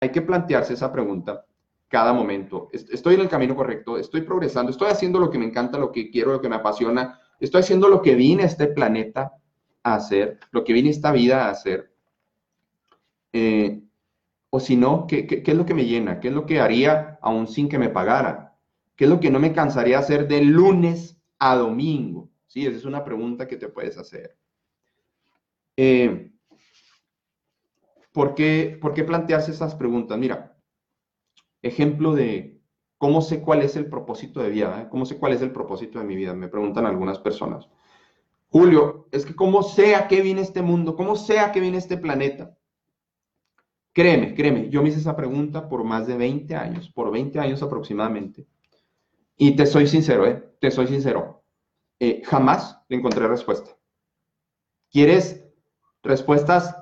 hay que plantearse esa pregunta cada momento. Estoy en el camino correcto, estoy progresando, estoy haciendo lo que me encanta, lo que quiero, lo que me apasiona, estoy haciendo lo que vine a este planeta a hacer, lo que vine a esta vida a hacer. Eh, o si no, ¿qué, ¿qué, es lo que me llena? ¿Qué es lo que haría aún sin que me pagara? ¿Qué es lo que no me cansaría hacer de lunes a domingo? Sí, esa es una pregunta que te puedes hacer. Eh, ¿por, qué, ¿Por qué esas preguntas? Mira, ejemplo de cómo sé cuál es el propósito de vida, ¿eh? cómo sé cuál es el propósito de mi vida, me preguntan algunas personas. Julio, es que cómo sé a qué viene este mundo, cómo sé a qué viene este planeta. Créeme, créeme, yo me hice esa pregunta por más de 20 años, por 20 años aproximadamente. Y te soy sincero, ¿eh? te soy sincero, eh, jamás le encontré respuesta. ¿Quieres respuestas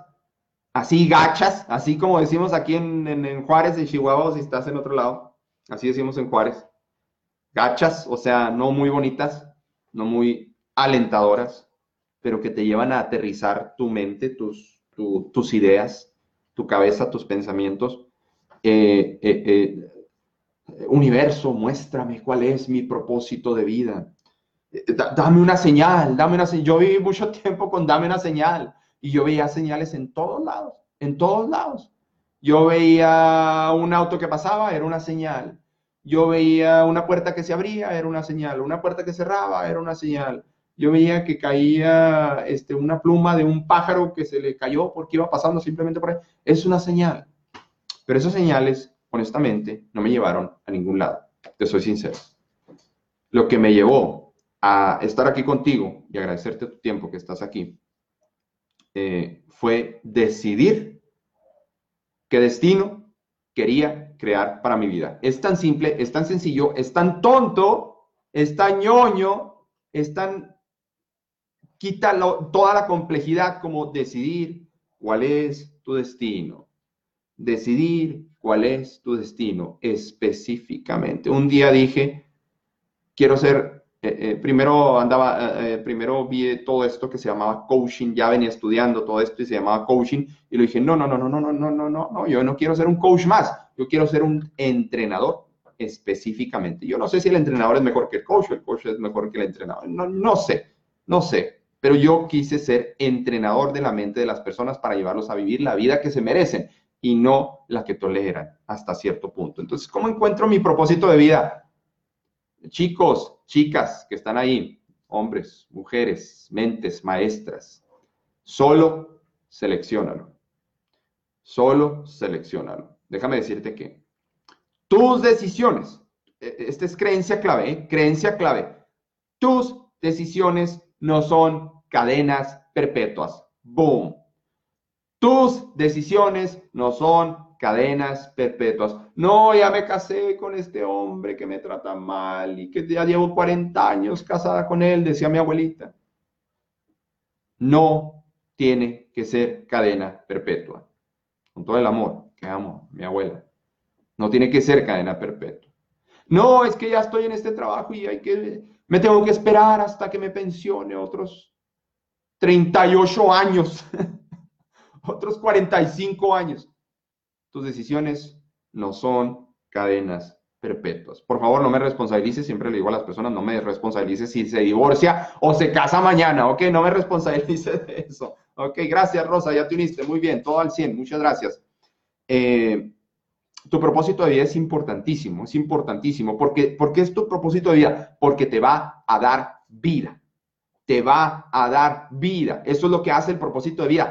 así gachas, así como decimos aquí en, Juárez, en Chihuahua, si estás en otro lado, así decimos en Juárez, gachas, o sea, no muy bonitas, no muy alentadoras, pero que te llevan a aterrizar tu mente, tus, tus ideas, tu cabeza, tus pensamientos. Eh, eh, eh, universo, muéstrame cuál es mi propósito de vida. dame una señal, dame una señal. Yo viví mucho tiempo con dame una señal y yo veía señales en todos lados, en todos lados. Yo veía un auto que pasaba, era una señal. Yo veía una puerta que se abría, era una señal. Una puerta que cerraba, era una señal. Yo veía que caía este, una pluma de un pájaro que se le cayó porque iba pasando simplemente por ahí. Es una señal. Pero esas señales, honestamente, no me llevaron a ningún lado. Te soy sincero. Lo que me llevó a estar aquí contigo y agradecerte tu tiempo que estás aquí eh, fue decidir qué destino quería crear para mi vida. Es tan simple, es tan sencillo, es tan tonto, es tan ñoño, es tan... Quita toda la complejidad como decidir cuál es tu destino. Decidir cuál es tu destino específicamente. Un día dije, quiero ser eh, eh, primero andaba, eh, primero vi todo esto que se llamaba coaching, ya venía estudiando todo esto y se llamaba coaching y le dije, no, no, no, no, no, no, no, no, no, yo no quiero ser un coach más, yo quiero ser un entrenador específicamente. Yo no sé si el entrenador es mejor que el coach el coach es mejor que el entrenador, no, no sé, no sé, pero yo quise ser entrenador de la mente de las personas para llevarlos a vivir la vida que se merecen y no la que toleran hasta cierto punto. Entonces, ¿cómo encuentro mi propósito de vida? Chicos, chicas que están ahí, hombres, mujeres, mentes, maestras, solo seleccionalo. Solo seleccionalo. Déjame decirte que tus decisiones, e, e, esta es creencia clave, ¿eh? creencia clave, tus decisiones no son cadenas perpetuas. Boom. Tus decisiones no son cadenas perpetuas. No, ya me casé con este hombre que me trata mal y que ya llevo 40 años casada con él, decía mi abuelita. No tiene que ser cadena perpetua. Con todo el amor que amo, mi abuela. No tiene que ser cadena perpetua. No, es que ya estoy en este trabajo y hay que, me tengo que esperar hasta que me pensione otros 38 años, otros 45 años tus decisiones no son cadenas perpetuas. Por favor, no me responsabilices, siempre le digo a las personas, no me responsabilices si se divorcia o se casa mañana, ¿ok? No me responsabilices de eso. Ok, gracias Rosa, ya te uniste, muy bien, todo al 100, muchas gracias. Eh, tu propósito de vida es importantísimo, es importantísimo. porque ¿Por qué es tu propósito de vida? Porque te va a dar vida. Te va a dar vida. Eso es lo que hace el propósito de vida